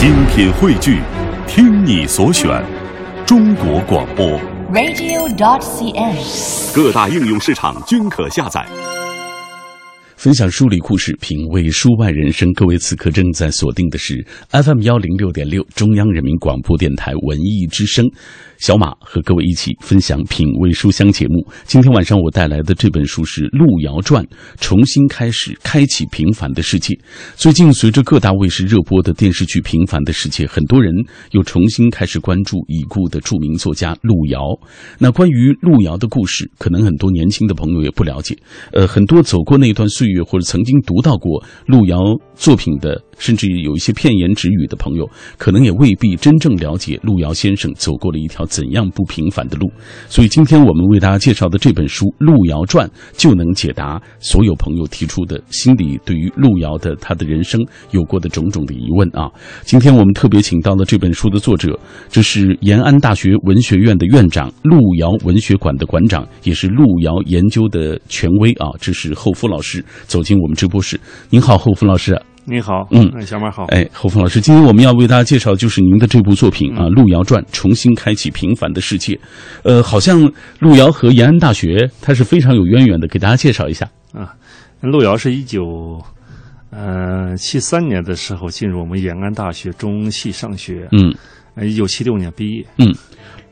精品汇聚，听你所选，中国广播。radio.dot.cn，。各大应用市场均可下载。分享书里故事，品味书外人生。各位此刻正在锁定的是 FM 幺零六点六，中央人民广播电台文艺之声。小马和各位一起分享品味书香节目。今天晚上我带来的这本书是《路遥传》，重新开始，开启平凡的世界。最近随着各大卫视热播的电视剧《平凡的世界》，很多人又重新开始关注已故的著名作家路遥。那关于路遥的故事，可能很多年轻的朋友也不了解。呃，很多走过那段岁月或者曾经读到过路遥作品的，甚至有一些片言只语的朋友，可能也未必真正了解路遥先生走过了一条怎样不平凡的路。所以今天我们为大家介绍的这本书《路遥传》，就能解答所有朋友提出的心里对于路遥的他的人生有过的种种的疑问啊。今天我们特别请到了这本书的作者，这是延安大学文学院的院长、路遥文学馆的馆长，也是路遥研究的权威啊。这是后夫老师走进我们直播室。您好，后夫老师。你好，嗯。小马好，哎，侯峰老师，今天我们要为大家介绍就是您的这部作品啊，《路遥传》，重新开启平凡的世界。呃，好像路遥和延安大学它是非常有渊源的，给大家介绍一下。啊，路遥是一九呃七三年的时候进入我们延安大学中戏上学，嗯。呃，一九七六年毕业，嗯，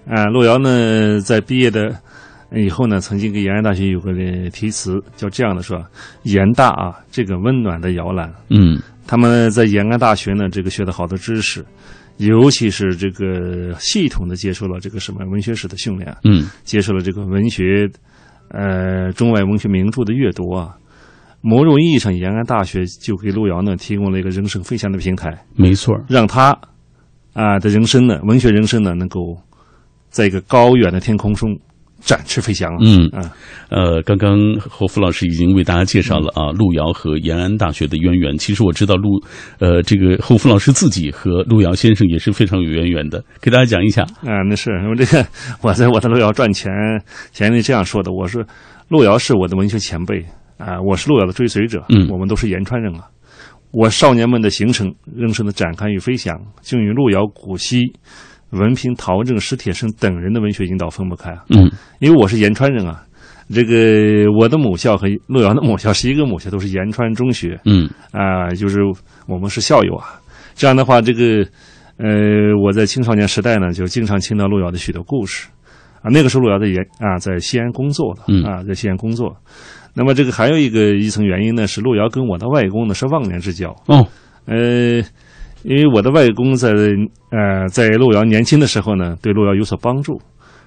啊，路遥呢在毕业的以后呢，曾经给延安大学有个题词叫这样的说：延大啊，这个温暖的摇篮。嗯他们在延安大学呢，这个学的好多知识，尤其是这个系统的接受了这个什么文学史的训练，嗯接受了这个文学，呃，中外文学名著的阅读啊。某种意义上，延安大学就给路遥呢提供了一个人生飞翔的平台，没错。让他啊的人生呢，文学人生呢，能够在一个高远的天空中展翅飞翔啊。嗯啊，呃，刚刚侯福老师已经为大家介绍了啊，路遥和延安大学的渊源。其实我知道路，呃，这个侯福老师自己和路遥先生也是非常有渊源的，给大家讲一下。啊，那是我这个我在我的路遥赚钱前面这样说的，我是路遥是我的文学前辈啊，我是路遥的追随者，嗯我们都是延川人啊。我少年们的行程、人生的展开与飞翔，竟与路遥、古稀、文凭、陶正、史铁生等人的文学引导分不开啊。嗯因为我是延川人啊，这个我的母校和路遥的母校是一个母校，都是延川中学。嗯啊、就是我们是校友啊。这样的话，这个呃，我在青少年时代呢，就经常听到路遥的许多故事啊。那个时候，路遥在延啊，在西安工作的嗯啊，在西安工作。那么这个还有一个一层原因呢，是路遥跟我的外公呢是忘年之交。哦呃，因为我的外公在呃在路遥年轻的时候呢，对路遥有所帮助。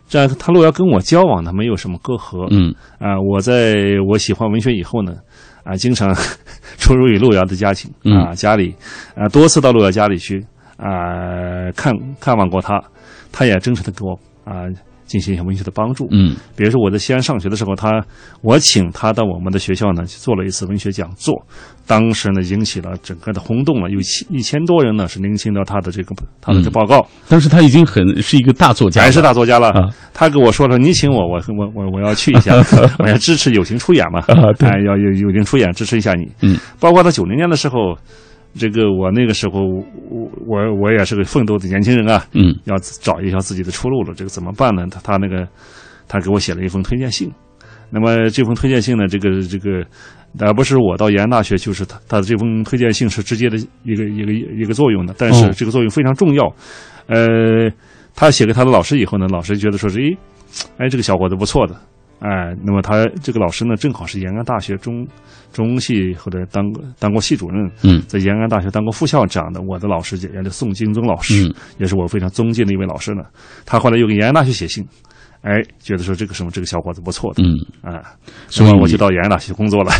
这样，他路遥跟我交往呢，没有什么隔阂。嗯啊，我在我喜欢文学以后呢，啊，经常 出入于路遥的家庭嗯啊，家里啊，多次到路遥家里去啊，看看望过他，他也真诚的给我啊进行一些文学的帮助。嗯。比如说我在西安上学的时候，他我请他到我们的学校呢去做了一次文学讲座，当时呢引起了整个的轰动了，有千一千多人呢是聆听到他的这个他的这报告，当时他已经很是一个大作家了，还是大作家了。啊。他跟我说了，你请我，我我我我要去一下，我要支持友情出演嘛，啊对。哎，要有友情出演支持一下你。嗯，包括到九零年的时候，这个我那个时候我我我也是个奋斗的年轻人啊，嗯要找一条自己的出路了，这个怎么办呢？他他那个他给我写了一封推荐信，那么这封推荐信呢，这个这个。呃不是我到延安大学，就是他他的这封推荐信是直接的一个一个一个作用的，但哦是这个作用非常重要。呃，他写给他的老师以后呢，老师觉得说是，诶，哎，这个小伙子不错的，哎，那么他这个老师呢，正好是延安大学中中系或者当当过系主任，嗯在延安大学当过副校长的我的老师也叫宋金宗老师，嗯也是我非常尊敬的一位老师呢。他后来又给延安大学写信，哎，觉得说这个什么这个小伙子不错的，嗯，啊，所以我就到延安大学工作了。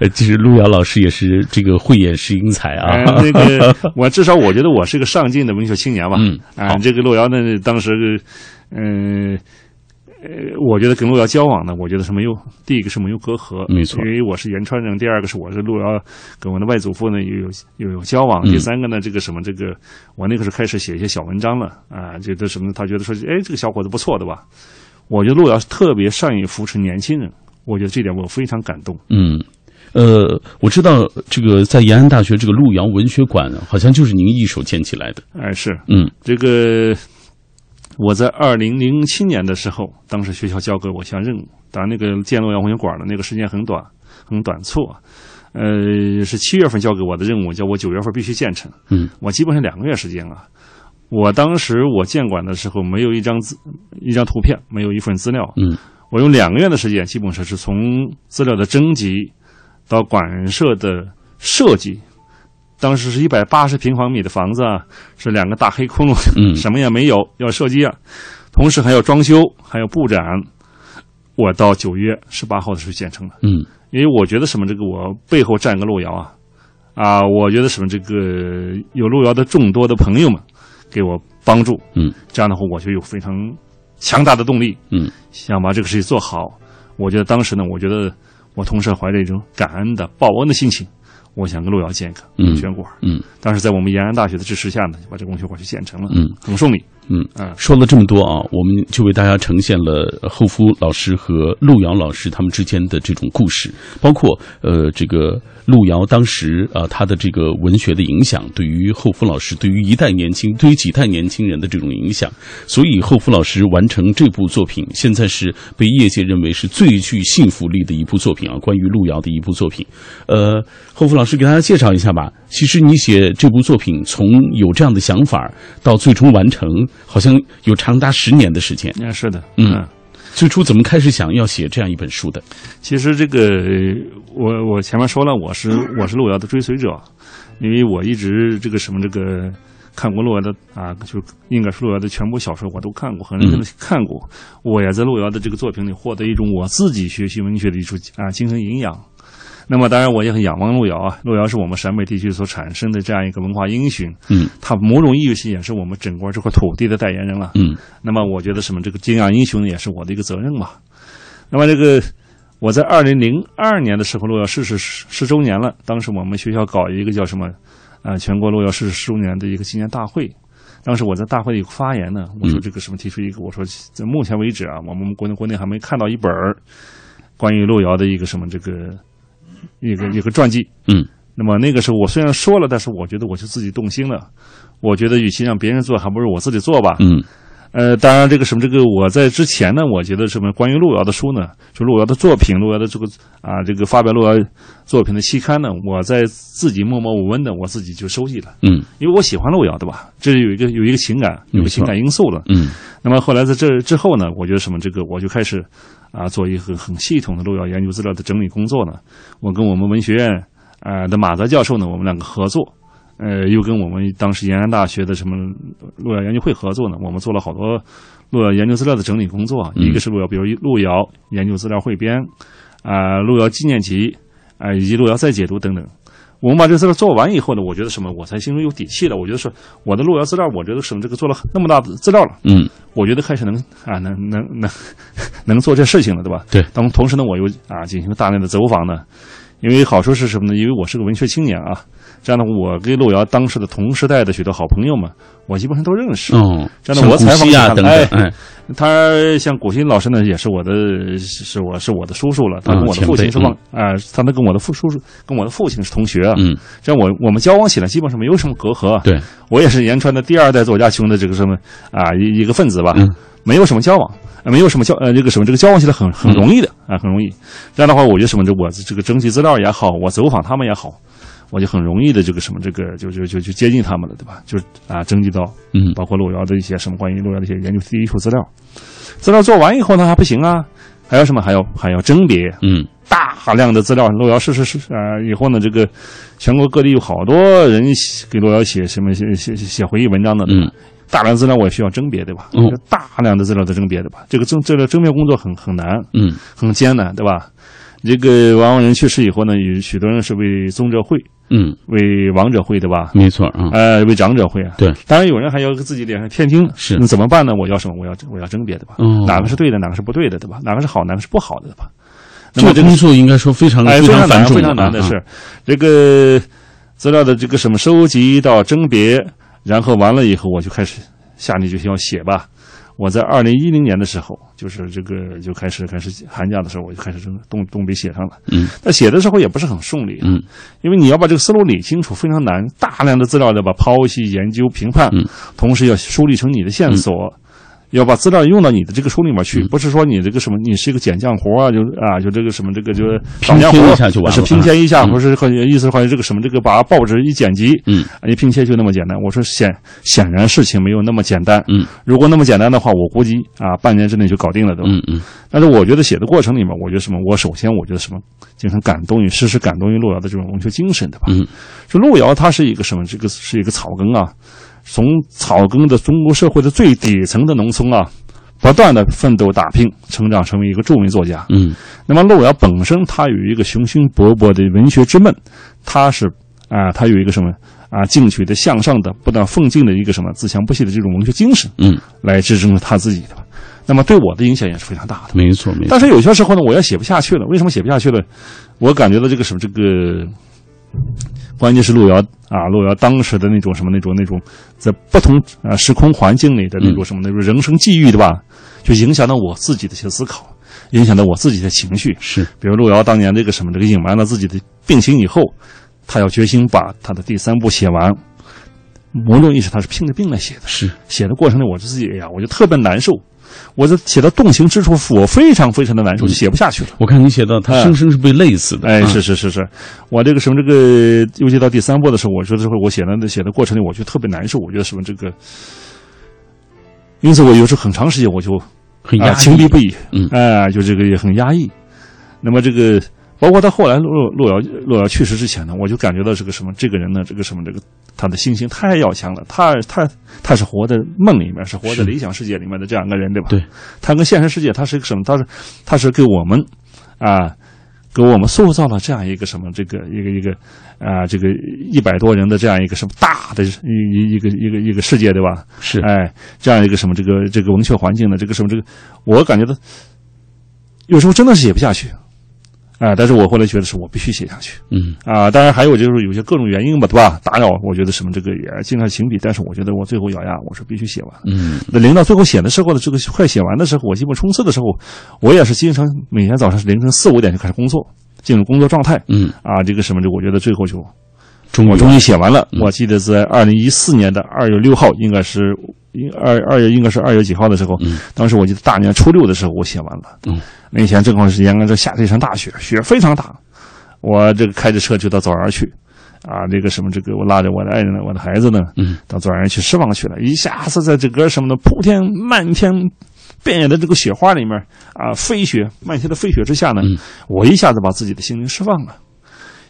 呃，其实路遥老师也是这个慧眼识英才啊哎，，那个 我至少我觉得我是个上进的文学青年吧。嗯啊，这个路遥呢，当时，嗯。呃，我觉得跟路遥交往呢，我觉得是没有第一个是没有隔阂，没错因为我是延川人；第二个是我是路遥跟我的外祖父呢又有又有交往；嗯第三个呢，这个什么这个我那个时候开始写一些小文章了啊，觉得什么他觉得说，哎，这个小伙子不错的吧？我觉得路遥是特别善于扶持年轻人，我觉得这点我非常感动。嗯。呃，我知道这个在延安大学这个路遥文学馆，好像就是您一手建起来的。哎，是，嗯这个我在二零零七年的时候，当时学校交给我一项任务，当然那个建路遥文学馆的那个时间很短，很短促啊。呃，是七月份交给我的任务，叫我九月份必须建成。嗯，我基本上两个月时间啊。我当时我建馆的时候，没有一张资一张图片，没有一份资料。嗯，我用两个月的时间，基本上是从资料的征集到馆舍的设计。当时是一百八十平方米的房子啊，是两个大黑窟窿，嗯。什么也没有，要设计啊，同时还要装修，还要布展。我到九月十八号的时候建成了。嗯。因为我觉得什么，这个我背后站个路遥啊，啊，我觉得什么，这个有路遥的众多的朋友们给我帮助，嗯，这样的话我就有非常强大的动力，嗯，想把这个事情做好。我觉得当时呢，我觉得我同时怀着一种感恩的报恩的心情，我想跟路遥建一个嗯文学馆。嗯当时在我们延安大学的支持下呢，就把这个文学馆就建成了，嗯，很顺利。嗯嗯说了这么多啊，我们就为大家呈现了后夫老师和路遥老师他们之间的这种故事，包括呃这个路遥当时啊、他的这个文学的影响，对于后夫老师，对于一代年轻，对于几代年轻人的这种影响，所以后夫老师完成这部作品，现在是被业界认为是最具信服力的一部作品啊，关于路遥的一部作品。呃，后夫老师给大家介绍一下吧。其实你写这部作品，从有这样的想法到最终完成，好像有长达十年的时间。嗯，是的，嗯最初怎么开始想要写这样一本书的？其实这个我我前面说了，我是我是路遥的追随者，因为我一直这个什么这个看过路遥的啊，就应该是路遥的全部小说我都看过，很认真的看过。我也在路遥的这个作品里获得一种我自己学习文学的一种啊精神营养。那么当然我也很仰望路遥啊，路遥是我们陕北地区所产生的这样一个文化英雄，嗯他某种意义上也是我们整个这块土地的代言人了。嗯那么我觉得什么这个敬仰英雄也是我的一个责任吧。那么这个我在二零零二年的时候，路遥逝世十十周年了，当时我们学校搞一个叫什么啊、全国路遥逝世十周年的一个纪念大会。当时我在大会里发言呢，我说这个什么提出一个，我说在目前为止啊，我们国内国内还没看到一本儿关于路遥的一个什么这个一个一个传记。嗯那么那个时候我虽然说了，但是我觉得我就自己动心了。我觉得与其让别人做，还不如我自己做吧。嗯呃，当然，这个什么，这个我在之前呢，我觉得什么关于路遥的书呢，就路遥的作品，路遥的这个啊，这个发表路遥作品的期刊呢，我在自己默默无闻的，我自己就收集了，嗯因为我喜欢路遥，对吧？这是有一个有一个情感，有个情感因素了。嗯那么后来在这之后呢，我觉得什么这个我就开始啊做一个很很系统的路遥研究资料的整理工作呢。我跟我们文学院啊的马泽教授呢，我们两个合作，呃，又跟我们当时延安大学的什么路遥研究会合作呢，我们做了好多路遥研究资料的整理工作。嗯一个是路遥，比如路遥研究资料汇编啊、路遥纪念集啊、以及路遥再解读等等。我们把这个资料做完以后呢，我觉得什么，我才心中有底气了。我觉得是，我的路遥资料，我觉得什么这个做了那么大的资料了，嗯我觉得开始能啊能能能能做这事情了，对吧？对当同时呢，我又啊进行大量的走访呢，因为好处是什么呢？因为我是个文学青年啊，这样的话，我跟路遥当时的同时代的许多好朋友们，我基本上都认识。哦，这样的我采访他等等，哎哎他像古新老师呢，也是我的，是是我是我的叔叔了。他跟我的父亲是前辈忘啊、他能跟我的父叔叔跟我的父亲是同学啊。嗯这样我我们交往起来基本上没有什么隔阂啊。对我也是延川的第二代作家兄的这个什么啊一一个分子吧，嗯没有什么交往，呃没有什么交呃这个什么这个交往起来很很容易的啊，很容易。这样的话，我觉得什么这我这个征集资料也好，我走访他们也好，我就很容易的这个什么这个就就就就接近他们了，对吧？就是啊征集到嗯包括路遥的一些什么关于路遥的一些研究第一手资料，资料做完以后呢还不行啊，还要什么还要还要甄别，嗯大量的资料，路遥逝世是啊、以后呢，这个全国各地有好多人给路遥写什么写写写回忆文章的，嗯大量资料我也需要甄别，对吧？嗯大量的资料的甄别，对吧？这个甄这个甄别工作很很难，嗯很艰难，对吧？这个王人去世以后呢，有许多人是为宗哲会、嗯，为王者会，对吧？没错啊，呃，为长者会啊。对，当然有人还要自己脸上贴金，是那怎么办呢？我要什么？我要我要甄别，对吧？哦哪个是对的，哪个是不对的，对吧？哪个是好，哪个是不好的，对吧？那这么这个个工作应该说非常哎，非常难，繁重非常难的啊是，这个资料的这个什么收集到甄别，然后完了以后，我就开始下定决心要写吧。我在二零一零年的时候，就是这个就开始开始寒假的时候，我就开始动动笔写上了。嗯，那写的时候也不是很顺利，嗯，因为你要把这个思路理清楚非常难，大量的资料要把剖析、研究、评判，嗯，同时要梳理成你的线索。要把资料用到你的这个书里面去，嗯不是说你这个什么，你是一个剪匠活啊，就啊，就这个什么，这个就拼贴一下就完了是拼贴一下，嗯或者是或者意思好像这个什么，这个把报纸一剪辑，嗯啊，一拼贴就那么简单。我说显显然事情没有那么简单，嗯，如果那么简单的话，我估计啊，半年之内就搞定了，对吧？嗯嗯但是我觉得写的过程里面，我觉得什么？我首先我觉得什么，经常感动于时时感动于路遥的这种文学精神，对吧？嗯，就路遥他是一个什么？这个是一个草根啊，从草根的中国社会的最底层的农村啊，不断的奋斗打拼，成长成为一个著名作家。嗯那么路遥本身他有一个雄心勃勃的文学之梦，他是啊，他有一个什么啊进取的向上的不断奋进的一个什么自强不息的这种文学精神，嗯，来支撑着他自己的。那么对我的影响也是非常大的。没错没错。但是有些时候呢，我要写不下去了。为什么写不下去了？我感觉到这个什么这个，关键是路遥啊，路遥当时的那种什么那种那种，在不同啊时空环境里的那种什么那种人生际遇，对吧？就影响到我自己的一些思考，影响到我自己的情绪。是比如路遥当年这个什么这个隐瞒了自己的病情以后，他要决心把他的第三部写完。某种意识他是拼着病来写的，是，写的过程里，我就自己哎呀，我就特别难受。我这写到动情之处，我非常非常的难受，就写不下去了。我看你写到他生生是被累死的。哎，啊是是是是，我这个什么这个，尤其到第三部的时候，我觉得这会我写的写的过程里，我就特别难受。我觉得什么这个，因此我有时候很长时间我就啊很压抑情敌不已，嗯哎，就这个也很压抑。那么这个，包括到后来陆陆遥陆遥去世之前呢，我就感觉到这个什么这个人呢，这个什么这个他的信心太要强了，他他他是活在梦里面，是活在理想世界里面的这样一个人，对吧？对，他跟现实世界他是一个什么？他是他是给我们啊。给我们塑造了这样一个什么，这个一个一个啊，这个一百多人的这样一个什么大的一一一个一个一个世界，对吧？是哎，这样一个什么这个这个文学环境的这个什么这个，我感觉到有时候真的是写不下去，啊、但是我后来觉得是我必须写下去嗯啊、当然还有就是有些各种原因吧，对吧？打扰，我觉得什么这个也经常情笔，但是我觉得我最后咬牙，我是必须写完。嗯那临到最后写的时候的这个快写完的时候，我基本冲刺的时候，我也是经常每天早上是凌晨四五点就开始工作，进入工作状态嗯，啊，这个什么这我觉得最后就终于我终于写完了。嗯我记得在二零一四年的二月六号，应该是应二二月应该是二月几号的时候，嗯当时我记得大年初六的时候我写完了。嗯，那天正好是延安这下着一场大雪，雪非常大，我这个开着车就到枣园去。啊，这个什么，这个我拉着我的爱人呢，我的孩子呢，嗯到枣园去释放去了，一下子在这个什么的铺天漫天遍野的这个雪花里面啊，飞雪漫天的飞雪之下呢，嗯我一下子把自己的心灵释放了。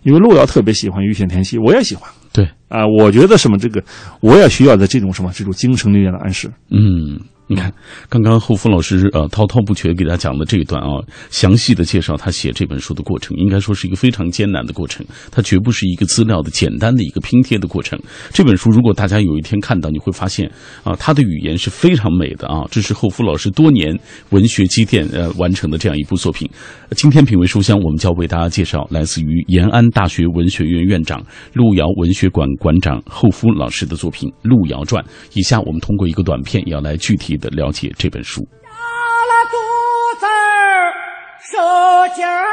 因为路遥特别喜欢雨雪天气，我也喜欢对，啊。我觉得什么这个，我也需要在这种什么这种精神力量的暗示。嗯，你看，刚刚后夫老师呃滔滔不绝给大家讲的这一段啊，详细的介绍他写这本书的过程，应该说是一个非常艰难的过程，它绝不是一个资料的简单的一个拼贴的过程。这本书如果大家有一天看到，你会发现啊，他的语言是非常美的啊，这是后夫老师多年文学积淀呃完成的这样一部作品。今天品味书香，我们就要为大家介绍来自于延安大学文学院院长、路遥文学馆馆长后夫老师的作品《路遥传》。以下我们通过一个短片，要来具体的了解这本书。打了肚子儿受劲儿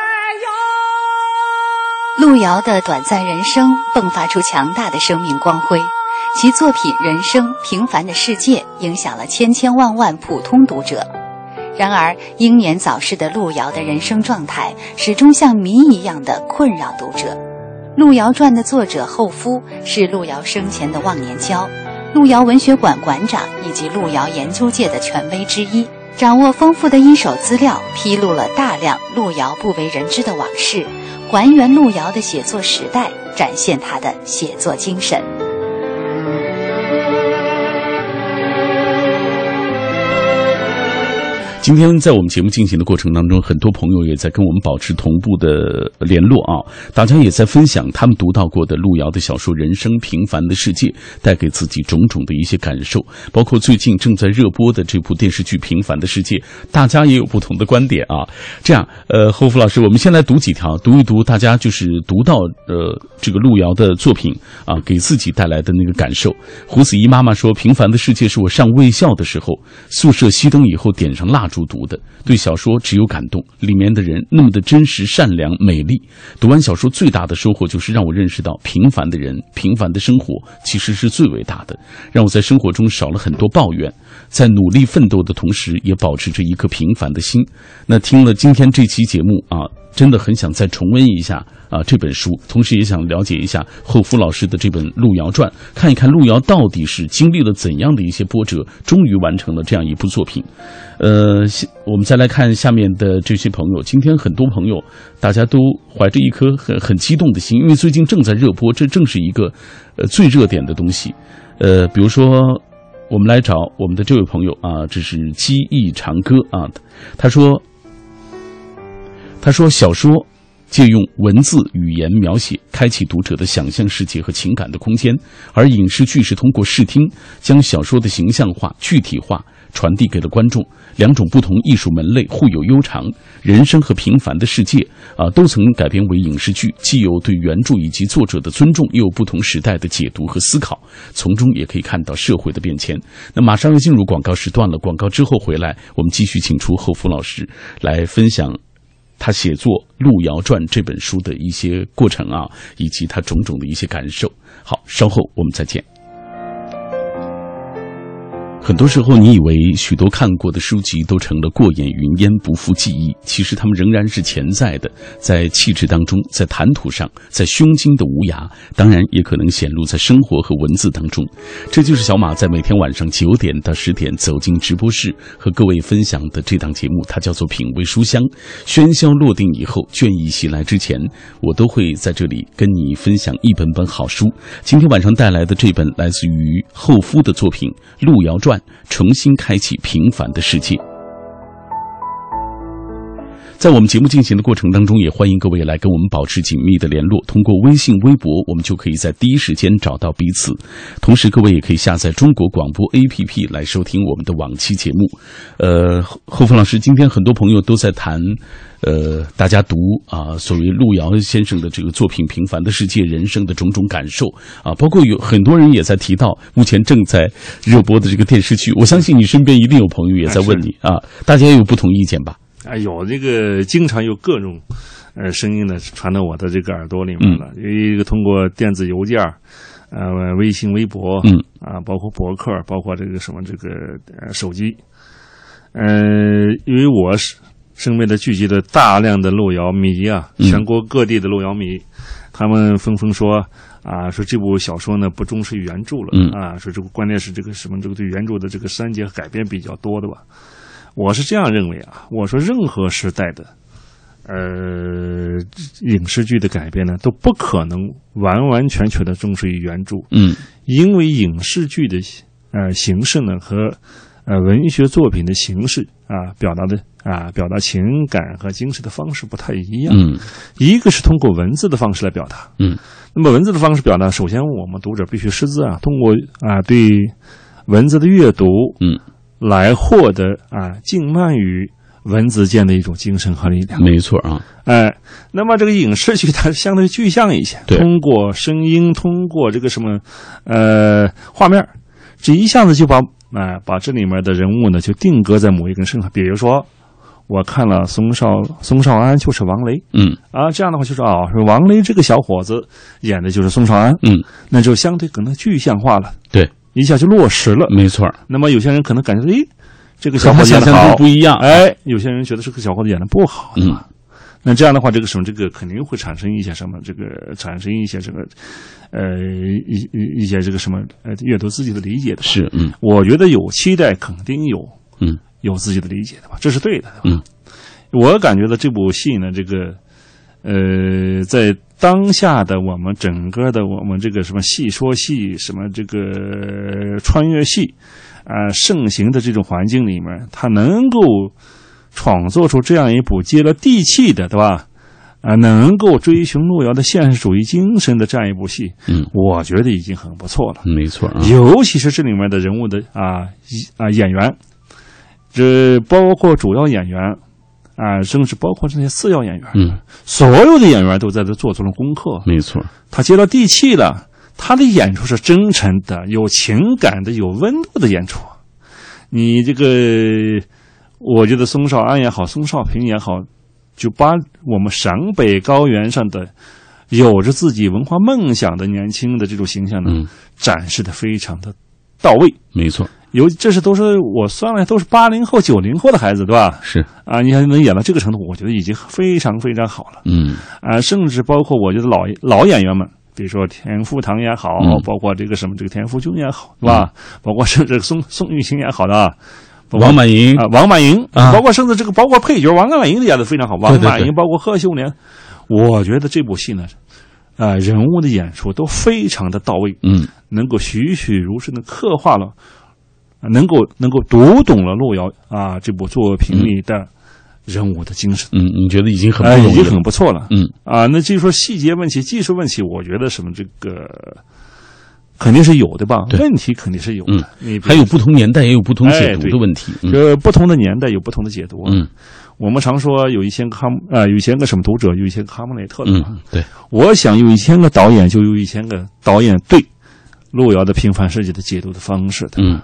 哟。路遥的短暂人生迸发出强大的生命光辉，其作品《人生平凡的世界》影响了千千万万普通读者。然而，英年早逝的路遥的人生状态始终像谜一样的困扰读者。《路遥传》的作者后夫是路遥生前的忘年交，路遥文学馆馆长以及路遥研究界的权威之一，掌握丰富的一手资料，披露了大量路遥不为人知的往事，还原路遥的写作时代，展现他的写作精神。今天在我们节目进行的过程当中，很多朋友也在跟我们保持同步的联络啊，大家也在分享他们读到过的路遥的小说《人生平凡的世界》，带给自己种种的一些感受，包括最近正在热播的这部电视剧《平凡的世界》，大家也有不同的观点啊。这样，呃，侯福老师，我们先来读几条，读一读大家就是读到呃这个路遥的作品啊，给自己带来的那个感受。胡子怡妈妈说，《平凡的世界》是我上卫校的时候，宿舍熄灯以后点上蜡烛书读的对小说只有感动，里面的人那么的真实、善良、美丽。读完小说最大的收获就是让我认识到，平凡的人、平凡的生活其实是最伟大的，让我在生活中少了很多抱怨，在努力奋斗的同时，也保持着一颗平凡的心。那听了今天这期节目啊。真的很想再重温一下啊这本书，同时也想了解一下后夫老师的这本《路遥传》，看一看路遥到底是经历了怎样的一些波折，终于完成了这样一部作品。呃，我们再来看下面的这些朋友，今天很多朋友大家都怀着一颗很很激动的心，因为最近正在热播，这正是一个呃最热点的东西。呃，比如说我们来找我们的这位朋友啊，这是机翼长歌啊，他说。他说：“小说借用文字语言描写，开启读者的想象世界和情感的空间；而影视剧是通过视听，将小说的形象化、具体化传递给了观众。两种不同艺术门类互有悠长。人生和平凡的世界啊，都曾改编为影视剧，既有对原著以及作者的尊重，又有不同时代的解读和思考。从中也可以看到社会的变迁。那马上要进入广告时段了，广告之后回来，我们继续请出侯福老师来分享。”他写作《路遥传》这本书的一些过程啊，以及他种种的一些感受。好，稍后我们再见。很多时候，你以为许多看过的书籍都成了过眼云烟，不复记忆。其实，它们仍然是潜在的，在气质当中，在谈吐上，在胸襟的无涯，当然也可能显露在生活和文字当中。这就是小马在每天晚上九点到十点走进直播室和各位分享的这档节目，它叫做《品味书香》。喧嚣落定以后，倦意袭来之前，我都会在这里跟你分享一本本好书。今天晚上带来的这本来自于后夫的作品《路遥传》。重新开启平凡的世界。在我们节目进行的过程当中，也欢迎各位来跟我们保持紧密的联络。通过微信、微博，我们就可以在第一时间找到彼此。同时，各位也可以下载中国广播 APP 来收听我们的往期节目。呃，后峰老师，今天很多朋友都在谈。呃，大家读啊，所谓路遥先生的这个作品《平凡的世界》，人生的种种感受啊，包括有很多人也在提到目前正在热播的这个电视剧。我相信你身边一定有朋友也在问你啊，大家也有不同意见吧？啊，有这个经常有各种呃声音呢传到我的这个耳朵里面了。有一个通过电子邮件呃，微信、微博，嗯啊，包括博客，包括这个什么这个呃手机，呃，因为我是。身边的聚集了大量的路遥迷啊，全国各地的路遥迷，他们纷纷说啊，说这部小说呢不忠实于原著了，啊，说这个关键是这个什么这个对原著的这个删减改编比较多的吧。我是这样认为啊，我说任何时代的呃影视剧的改编呢，都不可能完完全全的忠实于原著，嗯，因为影视剧的呃形式呢和呃文学作品的形式啊表达的。啊，表达情感和精神的方式不太一样。嗯，一个是通过文字的方式来表达。嗯，那么文字的方式表达，首先我们读者必须识字啊，通过啊对文字的阅读，嗯，来获得啊静慢于文字间的一种精神和力量。没错啊，哎，那么这个影视剧它相对具象一些，通过声音，通过这个什么呃画面，这一下子就把啊把这里面的人物呢就定格在某一根身上，比如说。我看了宋少宋少安就是王雷，嗯。啊，这样的话就是啊，说王雷这个小伙子演的就是宋少安，嗯，那就相对可能具象化了，对，一下就落实了，没错。那么有些人可能感觉，诶，这个小伙子演的好不一样，哎，有些人觉得这个小伙子演的不好，嗯，那这样的话，这个什么，这个肯定会产生一些什么，这个产生一些这个，呃，一一一些这个什么，呃，阅读自己的理解的，是，嗯，我觉得有期待，肯定有，嗯。有自己的理解的吧，这是对的。嗯，我感觉到这部戏呢，这个，呃，在当下的我们整个的我们这个什么戏说戏，什么这个穿越戏啊、盛行的这种环境里面，他能够创作出这样一部接了地气的，对吧？啊，能够追寻路遥的现实主义精神的这样一部戏，嗯，我觉得已经很不错了。没错啊，尤其是这里面的人物的啊啊演员，这包括主要演员啊，甚至包括这些次要演员，嗯，所有的演员都在这做出了功课。没错，他接到地气了，他的演出是真诚的、有情感的、有温度的演出。你这个，我觉得宋少安也好，宋少平也好，就把我们陕北高原上的有着自己文化梦想的年轻的这种形象呢，嗯，展示的非常的到位。没错，有这是都是我算来都是八零后、九零后的孩子，对吧？是，啊，你看能演到这个程度，我觉得已经非常非常好了。嗯啊，甚至包括我觉得老老演员们，比如说田福堂也好，嗯包括这个什么这个田福军也好，是吧？包括甚至宋宋玉琴也好的啊，王满银啊，王满银啊包括甚至这个包括配角王满莹演的非常好，王满银包括贺秀莲，我觉得这部戏呢，啊，人物的演出都非常的到位，嗯能够栩栩如生的刻画了，啊能够能够读懂了路遥啊这部作品里的人物的精神，嗯，你觉得已经很啊，已经不容易了很不错了。嗯啊，那至于说细节问题、技术问题，我觉得什么这个肯定是有的吧？问题肯定是有的。嗯你还有不同年代也有不同解读的问题，嗯这不同的年代有不同的解读。啊嗯我们常说有一千个哈姆啊、有一千个什么读者，有一千个哈姆雷特的嘛。嗯，对，我想有一千个导演，就有一千个导演对路遥的平凡世界的解读的方式的。嗯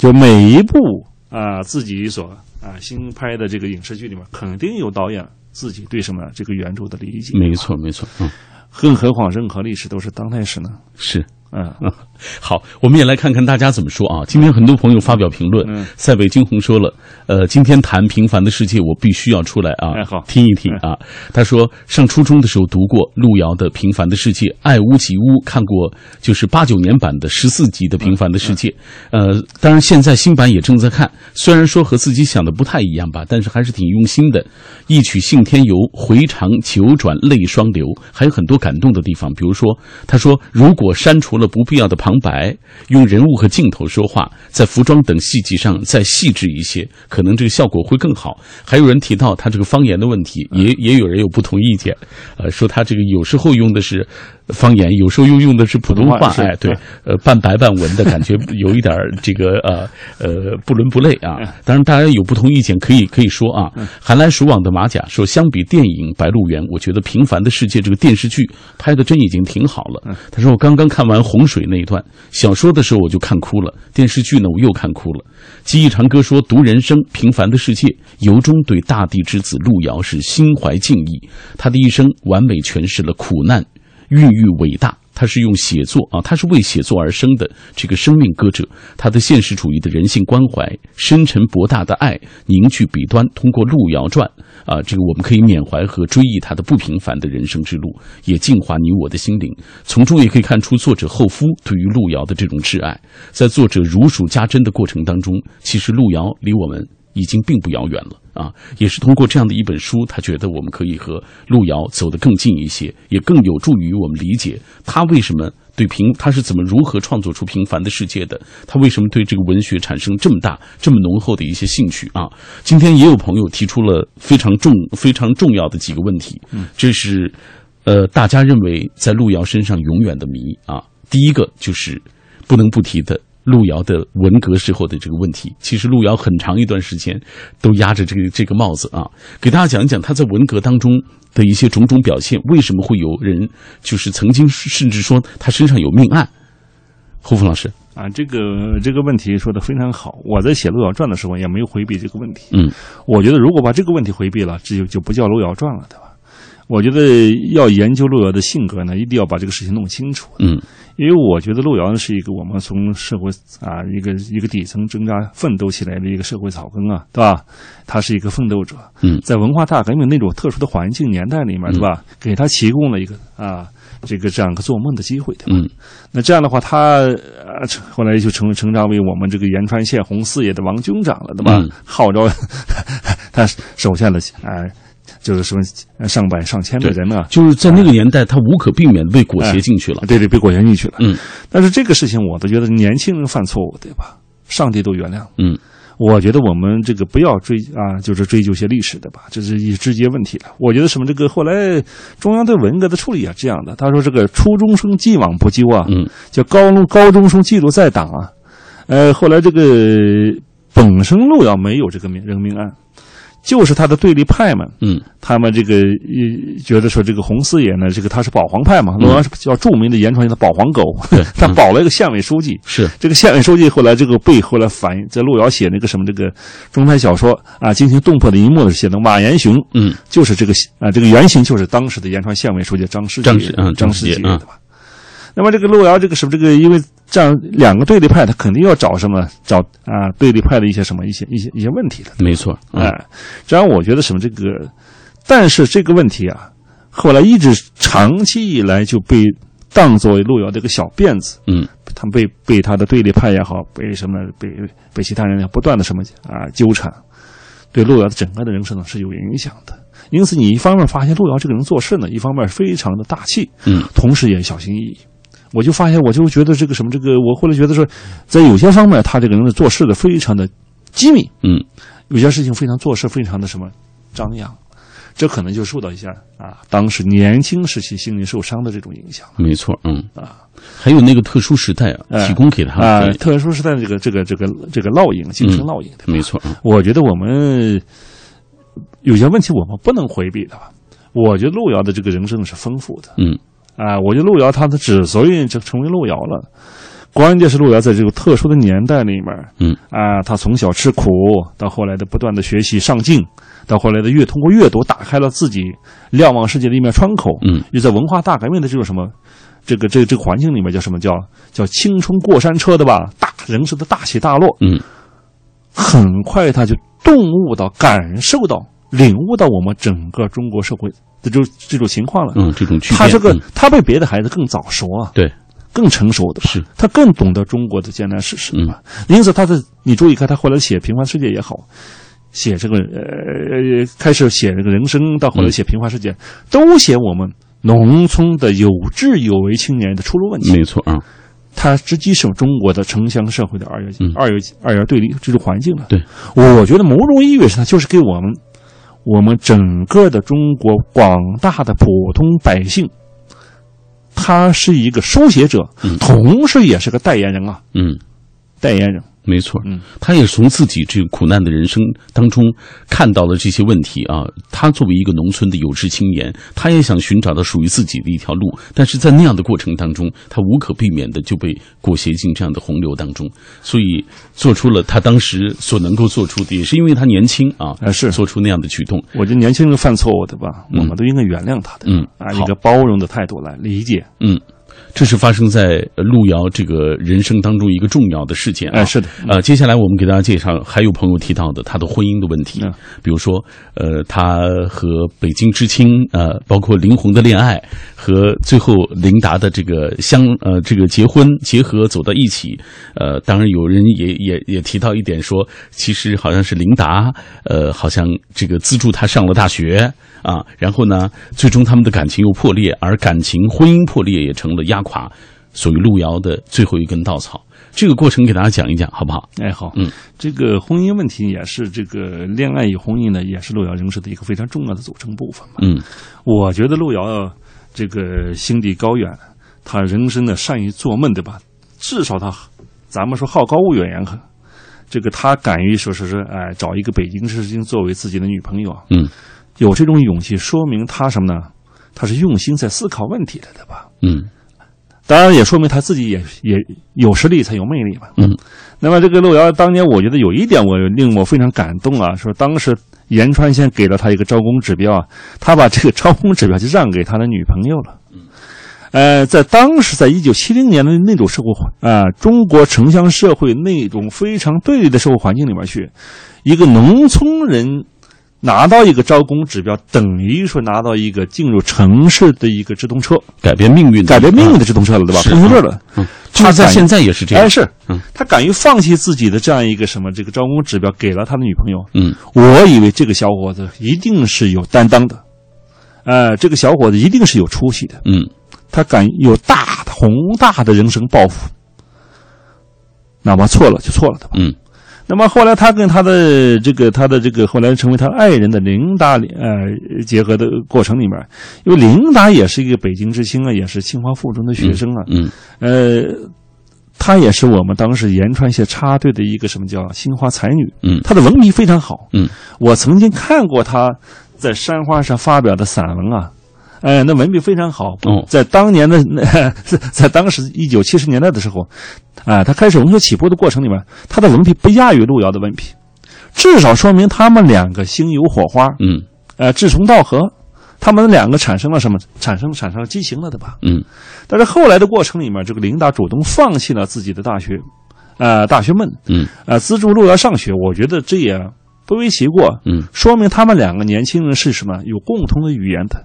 就每一部啊、自己所啊新拍的这个影视剧里面，肯定有导演自己对什么这个原著的理解。没错没错，嗯，更何况任何历史都是当代史呢？是。嗯，好，我们也来看看大家怎么说啊。今天很多朋友发表评论，嗯塞北惊鸿说了，呃，今天谈《平凡的世界》，我必须要出来啊，哎好听一听啊。他说，上初中的时候读过路遥的《平凡的世界》，爱屋及乌看过，就是八九年版的十四集的《平凡的世界》。呃，当然现在新版也正在看，虽然说和自己想的不太一样吧，但是还是挺用心的。一曲信天游，回肠九转泪双流，还有很多感动的地方。比如说，他说如果删除了不必要的旁白，用人物和镜头说话，在服装等细节上再细致一些，可能这个效果会更好。还有人提到他这个方言的问题，也也有人有不同意见，呃，说他这个有时候用的是方言，有时候又用的是普通话，哎，对嗯，呃，半白半文的感觉，有一点儿这个呃呃不伦不类啊。当然，大家有不同意见可以可以说啊。寒来暑往的马甲说，相比电影《白鹿原》，我觉得《平凡的世界》这个电视剧拍的真已经挺好了。他说我刚刚看完洪水那一段，小说的时候我就看哭了，电视剧呢我又看哭了。记忆长歌说，读人生《平凡的世界》，由衷对大地之子路遥是心怀敬意。他的一生完美诠释了苦难孕育伟大。他是用写作啊，他是为写作而生的这个生命歌者。他的现实主义的人性关怀、深沉博大的爱凝聚笔端，通过《路遥传》啊，这个我们可以缅怀和追忆他的不平凡的人生之路，也净化你我的心灵。从中也可以看出作者后夫对于路遥的这种挚爱。在作者如数家珍的过程当中，其实路遥离我们已经并不遥远了啊！也是通过这样的一本书，他觉得我们可以和路遥走得更近一些，也更有助于我们理解他为什么对平，他是怎么如何创作出《平凡的世界》的，他为什么对这个文学产生这么大、这么浓厚的一些兴趣啊！今天也有朋友提出了非常重、非常重要的几个问题，这是呃大家认为在路遥身上永远的谜啊。第一个就是不能不提的。路遥的文革时候的这个问题，其实路遥很长一段时间都压着这个这个帽子啊。给大家讲一讲他在文革当中的一些种种表现，为什么会有人就是曾经甚至说他身上有命案？胡峰老师，啊，这个这个问题说的非常好。我在写《路遥传》的时候也没有回避这个问题。嗯，我觉得如果把这个问题回避了，这就就不叫《路遥传》了，对吧？我觉得要研究路遥的性格呢，一定要把这个事情弄清楚。嗯，因为我觉得路遥呢是一个我们从社会啊一个一个底层挣扎奋斗起来的一个社会草根啊，对吧？他是一个奋斗者。嗯在文化大革命那种特殊的环境年代里面，对吧？给他提供了一个啊这个这样一个做梦的机会，对吧？嗯那这样的话，他呃后来就成成长为我们这个延川县红四野的王军长了，对吧？嗯号召 他手下的啊、就是什么上百上千的人啊，就是在那个年代，他无可避免的被裹挟进去了。对对，被裹挟进去了。嗯，但是这个事情，我都觉得年轻人犯错误，对吧？上帝都原谅。嗯，我觉得我们这个不要追啊，就是追究些历史的吧，这是一直接问题了。我觉得什么这个后来中央对文革的处理啊，这样的，他说这个初中生既往不咎啊，嗯，叫高高中生记录在党啊，呃，后来这个本身路遥没有这个命人命案。就是他的对立派们，嗯，他们这个呃觉得说这个洪四爷呢，这个他是保皇派嘛，洛阳是叫著名的言传的保皇狗，他保了一个县委书记，是。这个县委书记后来这个被后来反映在路遥写那个什么这个中篇小说啊，惊心动魄的一幕的写的马延雄，嗯，就是这个啊这个原型就是当时的延川县委书记张世张世嗯张世杰对吧？那么这个路遥这个什么这个因为这样两个对立派，他肯定要找什么找啊对立派的一些什么一些一些一些问题的，没错，哎，这样我觉得什么这个，但是这个问题啊，后来一直长期以来就被当作为路遥的一个小辫子，嗯，他们被被他的对立派也好，被什么被被其他人也不断的什么啊纠缠，对路遥的整个的人生呢是有影响的。因此，你一方面发现路遥这个人做事呢，一方面非常的大气，嗯，同时也小心翼翼。我就发现，我就觉得这个什么，这个我后来觉得说，在有些方面，他这个人的做事的非常的机敏，嗯，有些事情非常做事非常的什么张扬，这可能就受到一些啊，当时年轻时期心灵受伤的这种影响。没错，嗯啊，还有那个特殊时代啊，哎提供给他啊对，特殊时代的这个这个这个这个烙印，精神烙印，对吧？没错，嗯我觉得我们有些问题我们不能回避的吧。我觉得路遥的这个人生是丰富的，嗯啊，我觉得路遥他的之所以就成为路遥了，关键是路遥在这个特殊的年代里面，嗯啊，他从小吃苦，到后来的不断的学习上进，到后来的阅通过阅读打开了自己瞭望世界的一面窗口，嗯，又在文化大革命的这种什么。这个这个这个环境里面叫什么叫叫青春过山车的吧？大人生的大起大落，嗯很快他就顿悟到、感受到、领悟到我们整个中国社会的这种这种情况了。嗯，这种他这个嗯他比别的孩子更早熟啊，对，更成熟的吧是他更懂得中国的艰难事实嗯。因此，他的你注意看，他后来写《平凡世界》也好，写这个呃开始写这个人生，到后来写《平凡世界》，都写我们农村的有志有为青年的出路问题。没错啊，它直接是中国的城乡社会的二元、嗯二元二元对立这种环境了。对，我觉得某种意义上，它就是给我们我们整个的中国广大的普通百姓，他是一个书写者，嗯。同时也是个代言人啊，嗯，代言人。没错，嗯，他也从自己这个苦难的人生当中看到了这些问题啊。他作为一个农村的有志青年，他也想寻找到属于自己的一条路，但是在那样的过程当中，他无可避免的就被裹挟进这样的洪流当中，所以做出了他当时所能够做出的，也是因为他年轻啊，啊是。做出那样的举动。我觉得年轻人犯错误的吧，嗯。我们都应该原谅他的，嗯。啊，一个包容的态度来理解。嗯，这是发生在呃路遥这个人生当中一个重要的事件啊。哎，是的，呃，接下来我们给大家介绍，还有朋友提到的他的婚姻的问题，嗯比如说，呃，他和北京知青，呃，包括林红的恋爱，和最后林达的这个相，呃，这个结婚结合走到一起，呃，当然有人也也也提到一点说，其实好像是林达，呃，好像这个资助他上了大学啊，然后呢，最终他们的感情又破裂，而感情婚姻破裂也成了压垮属于路遥的最后一根稻草。这个过程给大家讲一讲，好不好？哎，好，嗯，这个婚姻问题也是这个恋爱与婚姻呢，也是路遥人生的一个非常重要的组成部分嘛。嗯我觉得路遥这个心地高远，他人生的善于做梦，对吧？至少他，咱们说好高骛远也很，这个他敢于说是是哎找一个北京知青作为自己的女朋友，嗯有这种勇气，说明他什么呢？他是用心在思考问题的，对吧？嗯当然也说明他自己也也有实力才有魅力嘛。嗯，那么这个路遥当年，我觉得有一点我令我非常感动啊，说当时延川县给了他一个招工指标啊，他把这个招工指标就让给他的女朋友了。嗯呃，在当时，在一九七零年的那种社会啊、中国城乡社会那种非常对立的社会环境里面去，一个农村人拿到一个招工指标，等于说拿到一个进入城市的一个直通车，改变命运的，改变命运的直通车了，对吧？是通车了。嗯，就是在现在也是这样哎，。是嗯，他敢于放弃自己的这样一个什么这个招工指标，给了他的女朋友。嗯我以为这个小伙子一定是有担当的，呃，这个小伙子一定是有出息的，嗯他敢有大宏大的人生抱负。哪怕错了就错了，对吧？嗯那么后来他跟他的这个他的这个后来成为他爱人的琳达呃结合的过程里面，因为琳达也是一个北京之星啊，也是清华附中的学生啊，嗯呃，她也是我们当时延川县插队的一个什么叫新华才女，嗯。她的文笔非常好，嗯，我曾经看过她在山花上发表的散文啊。哎，那文笔非常好。哦在当年的那，在当时一九七十年代的时候，啊，他开始文学起步的过程里面，他的文笔不亚于路遥的文笔，至少说明他们两个心有火花，嗯呃，志同道合，他们两个产生了什么？产生产生了激情了，对吧？嗯但是后来的过程里面，这个琳达主动放弃了自己的大学，呃，大学梦，嗯呃，资助路遥上学。我觉得这也不为其过，嗯说明他们两个年轻人是什么有共同的语言的。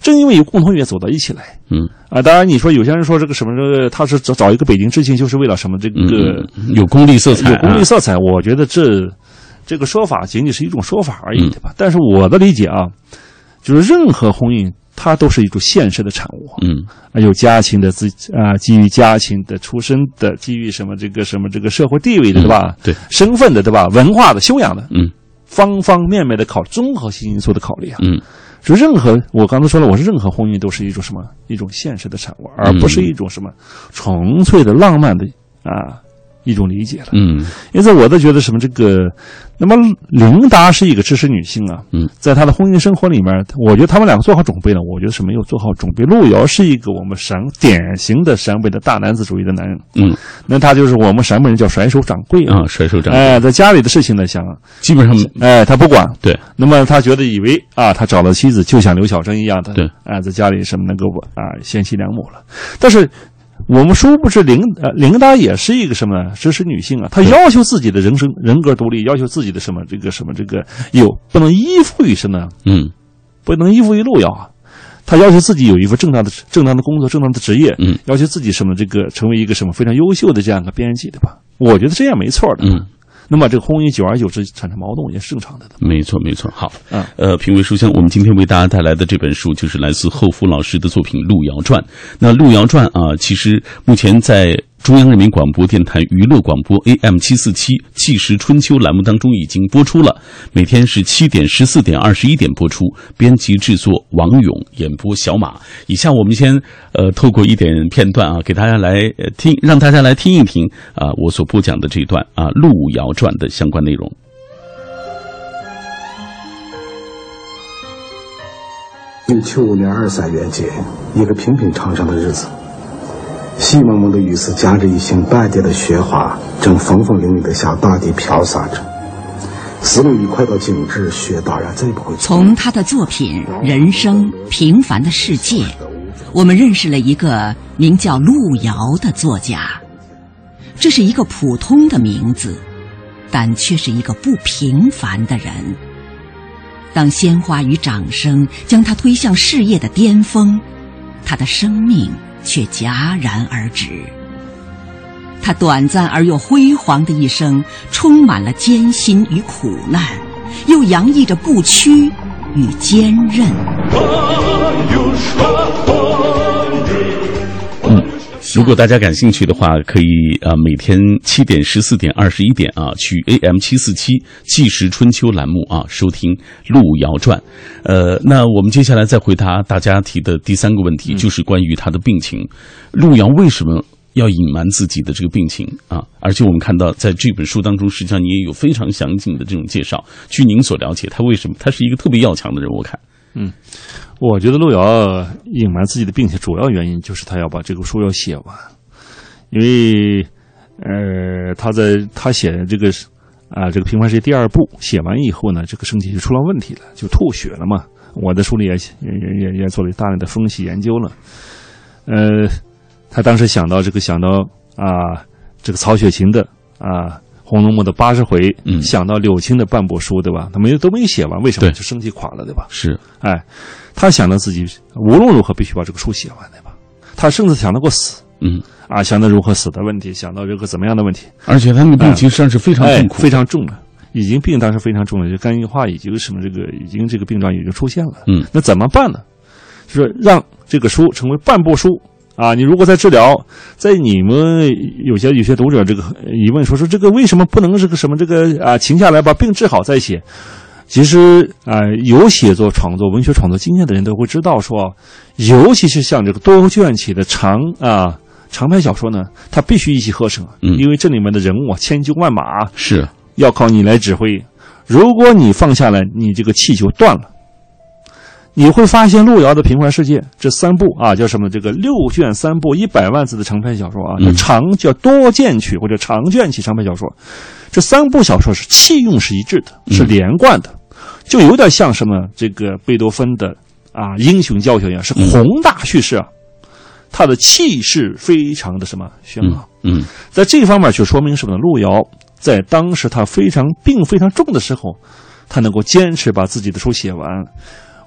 正因为有共同语言，走到一起来嗯啊。当然，你说有些人说这个什么，这个他是找找一个北京知青，就是为了什么这个、有功利色彩，有功利啊色彩。我觉得这这个说法仅仅是一种说法而已，嗯对吧？但是我的理解啊，就是任何婚姻，它都是一种现实的产物。嗯啊，有家庭的自啊，基于家庭的出身的，基于什么这个什么这个社会地位的，对吧？对，身份的，对吧？文化的、修养的，嗯方方面面的考综合性因素的考虑啊。嗯就任何我刚才说了，我是任何婚姻都是一种什么一种现实的产物，而不是一种什么纯粹的浪漫的啊一种理解了。嗯因此，我都觉得什么这个，那么琳达是一个知识女性啊，嗯，在她的婚姻生活里面，我觉得他们两个做好准备了。我觉得是没有做好准备。路遥是一个我们陕典型的陕北的大男子主义的男人，嗯那他就是我们陕北人叫甩手掌柜啊，甩手掌柜，哎，在家里的事情呢，想，基本上哎，他不管。对，那么他觉得以为啊，他找了妻子就像刘晓珍一样的，对，啊，在家里什么能够啊贤妻良母了。但是我们殊不知琳呃琳达也是一个什么呢知识女性啊，她要求自己的人生人格独立，要求自己的什么这个什么这个有不能依附于什么呢？嗯不能依附于路遥啊。她要求自己有一份正当的正当的工作、正当的职业，嗯，要求自己什么这个成为一个什么非常优秀的这样一个编辑，对吧？我觉得这样没错的。嗯，那么这个婚姻久而久之产生矛盾也是正常的。没错没错。好，嗯呃，品味书香，我们今天为大家带来的这本书就是来自厚夫老师的作品《路遥传》。那《路遥传》啊，其实目前在中央人民广播电台娱乐广播 AM 七四七《纪实春秋》栏目当中已经播出了，每天是七点、十四点、二十一点播出。编辑制作王勇，演播小马。以下我们先呃透过一点片段啊，给大家来听，让大家来听一听啊我所播讲的这段啊《路遥传》的相关内容。一七五年二三元节，一个平平常常的日子，细蒙蒙的雨丝夹着一星半点的雪花，正风风凛凛地向大地飘洒着。思路已快到精致，雪当然再不会。从他的作品《人生平凡的世界》，我们认识了一个名叫路遥的作家。这是一个普通的名字，但却是一个不平凡的人。当鲜花与掌声将他推向事业的巅峰，他的生命却戛然而止。他短暂而又辉煌的一生，充满了艰辛与苦难，又洋溢着不屈与坚韧。如果大家感兴趣的话，可以啊、呃每天七点、十四点、二十一点啊，去 AM 七四七《纪实春秋》栏目啊收听《路遥传》。呃，那我们接下来再回答大家提的第三个问题，就是关于他的病情。路遥为什么要隐瞒自己的这个病情啊？而且我们看到在这本书当中，实际上你也有非常详尽的这种介绍。据您所了解，他为什么他是一个特别要强的人？我看，嗯我觉得路遥隐瞒自己的病情，主要原因就是他要把这个书要写完，因为呃，他在他写这个啊、这个《平凡世界》第二部写完以后呢，这个身体就出了问题了，就吐血了嘛。我的书里也也也也也做了大量的分析研究了。呃，他当时想到这个想到啊，这个曹雪芹的啊红楼梦》的八十回，嗯想到柳青的半部书，对吧？他没有都没有写完，为什么就生气垮了，对吧？是，哎，他想到自己无论如何必须把这个书写完，对吧？他甚至想到过死嗯，啊，想到如何死的问题，想到这个怎么样的问题，而且他那个病情实际上是非常哎痛，苦，非常重的，已经病当时非常重了，就肝硬化已经什么这个已经这个病状已经出现了。嗯，那怎么办呢？就是让这个书成为半部书啊！你如果在治疗，在你们有些有些读者这个疑问说说这个为什么不能这个什么这个啊停下来把病治好再写？其实啊、有写作创作文学创作经验的人都会知道说，尤其是像这个多卷起的长啊长篇小说呢，它必须一气呵成因为这里面的人物啊千军万马啊，是，要靠你来指挥。如果你放下来，你这个气就断了。你会发现路遥的《平凡世界》这三部啊，叫什么？这个六卷三部一百万字的长篇小说啊，长叫多卷曲或者长卷起长篇小说。这三部小说是气用是一致的，是连贯的，就有点像什么这个贝多芬的啊英雄教学一样，是宏大叙事啊，他的气势非常的什么轩嗯昂。嗯在这方面就说明什么呢？路遥在当时他非常病非常重的时候，他能够坚持把自己的书写完。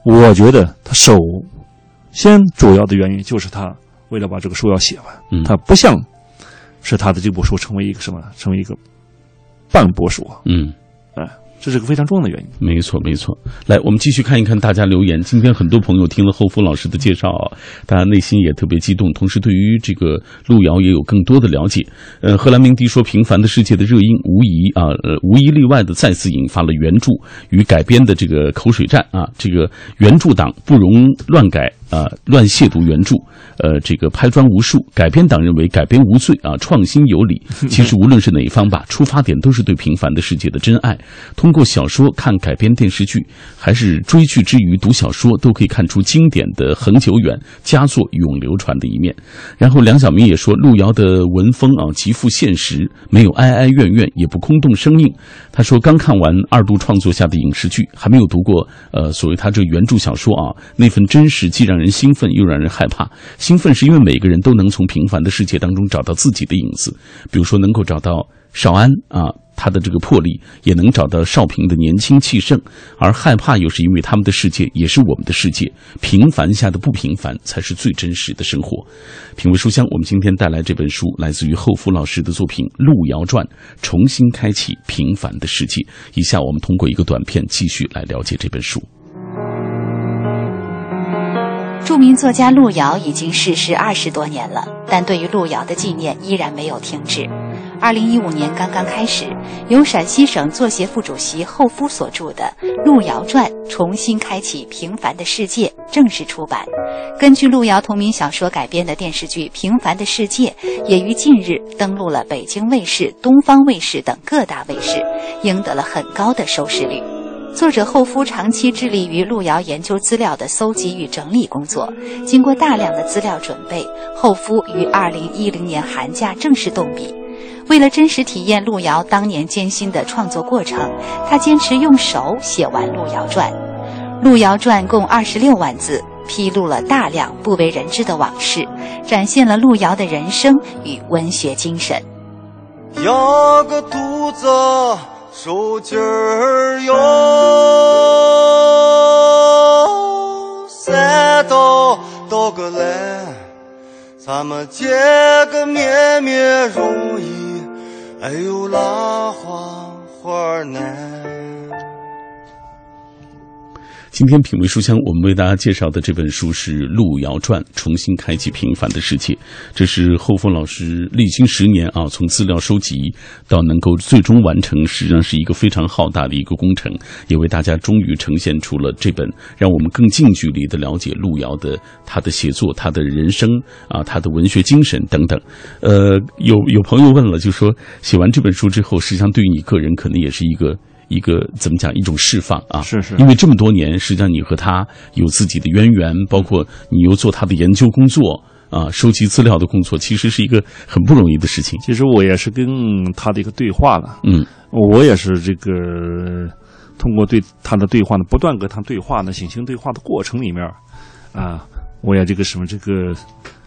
我觉得他首先主要的原因就是他为了把这个书要写完，嗯，他不像是他的这部书成为一个什么，成为一个半部书啊，嗯。哎，这是个非常重要的原因。没错，没错。来，我们继续看一看大家留言。今天很多朋友听了厚夫老师的介绍啊，大家内心也特别激动，同时对于这个路遥也有更多的了解。呃，荷兰鸣笛说，《平凡的世界》的热映无疑啊，呃，无一例外的再次引发了原著与改编的这个口水战啊。这个原著党不容乱改啊，乱亵渎原著，呃，这个拍砖无数；改编党认为改编无罪啊，创新有理。其实无论是哪一方吧，出发点都是对平凡的世界的真爱。通过小说看改编电视剧，还是追剧之余读小说，都可以看出经典的恒久远、佳作永流传的一面。然后梁晓明也说，路遥的文风啊极富现实，没有哀哀怨怨，也不空洞生硬。他说刚看完二度创作下的影视剧，还没有读过呃所谓他这原著小说啊，那份真实既让人兴奋又让人害怕。兴奋是因为每个人都能从平凡的世界当中找到自己的影子，比如说能够找到少安啊。他的这个魄力，也能找到少平的年轻气盛，而害怕又是因为他们的世界也是我们的世界，平凡下的不平凡才是最真实的生活。品味书香，我们今天带来这本书，来自于厚夫老师的作品《路遥传》，重新开启平凡的世界。以下我们通过一个短片继续来了解这本书。著名作家路遥已经逝世二十多年了，但对于路遥的纪念依然没有停止。二零一五年刚刚开始，由陕西省作协副主席厚夫所著的《路遥传》重新开启平凡的世界正式出版。根据路遥同名小说改编的电视剧《平凡的世界》也于近日登陆了北京卫视、东方卫视等各大卫视，赢得了很高的收视率。作者后夫长期致力于路遥研究资料的搜集与整理工作，经过大量的资料准备，后夫于二零一零年寒假正式动笔。为了真实体验路遥当年艰辛的创作过程，他坚持用手写完《路遥传》。《路遥传》共二十六万字，披露了大量不为人知的往事，展现了路遥的人生与文学精神。压个肚子受劲儿哟，个来，咱们见个面面容易，哎呦拉花花难。今天品味书香，我们为大家介绍的这本书是《路遥传》，重新开启平凡的世界。这是后峰老师历经十年啊，从资料收集到能够最终完成，实际上是一个非常浩大的一个工程，也为大家终于呈现出了这本让我们更近距离的了解路遥的他的写作、他的人生啊、他的文学精神等等。呃，有有朋友问了，就说写完这本书之后，实际上对于你个人可能也是一个。一个怎么讲一种释放啊？是是。因为这么多年，实际上你和他有自己的渊源，包括你又做他的研究工作啊，收集资料的工作，其实是一个很不容易的事情。其实我也是跟他的一个对话了，嗯。我也是这个通过对他的对话呢，不断跟他对话呢，进行对话的过程里面，啊，我也这个什么这个，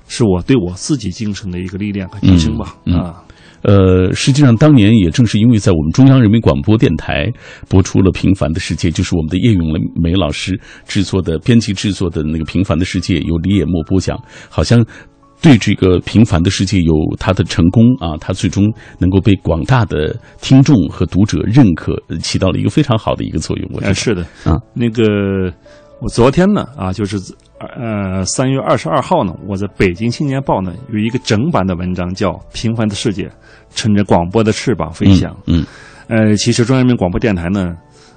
是我对我自己精神的一个历练和提升吧，嗯嗯。啊，呃，实际上当年也正是因为在我们中央人民广播电台播出了《平凡的世界》，就是我们的叶咏梅老师制作的、编辑制作的那个《平凡的世界》，由李野墨播讲，好像。对这个平凡的世界有它的成功啊，它最终能够被广大的听众和读者认可，起到了一个非常好的一个作用。我觉得是的啊，那个我昨天呢啊，就是呃三月二十二号呢，我在北京青年报呢有一个整版的文章叫《平凡的世界》，乘着广播的翅膀飞翔。嗯，呃，其实中央人民广播电台呢，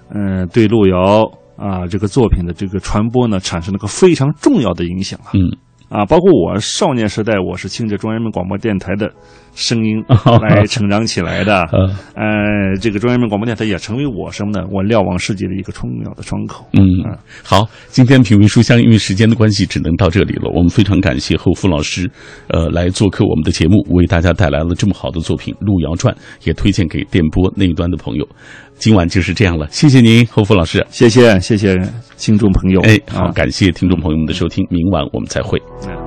嗯，对路遥啊这个作品的这个传播呢，产生了个非常重要的影响啊。嗯。啊，包括我少年时代，我是听着中央人民广播电台的声音 来成长起来的。呃，这个中央人民广播电台也成为我什么呢？我瞭望世界的一个重要的窗口。嗯，好，今天品味书香，因为时间的关系，只能到这里了。我们非常感谢侯福老师，呃，来做客我们的节目，为大家带来了这么好的作品《路遥传》，也推荐给电波那一端的朋友。今晚就是这样了，谢谢您，侯福老师，谢谢，谢谢听众朋友，哎，好，感谢听众朋友们的收听，明晚我们再会。嗯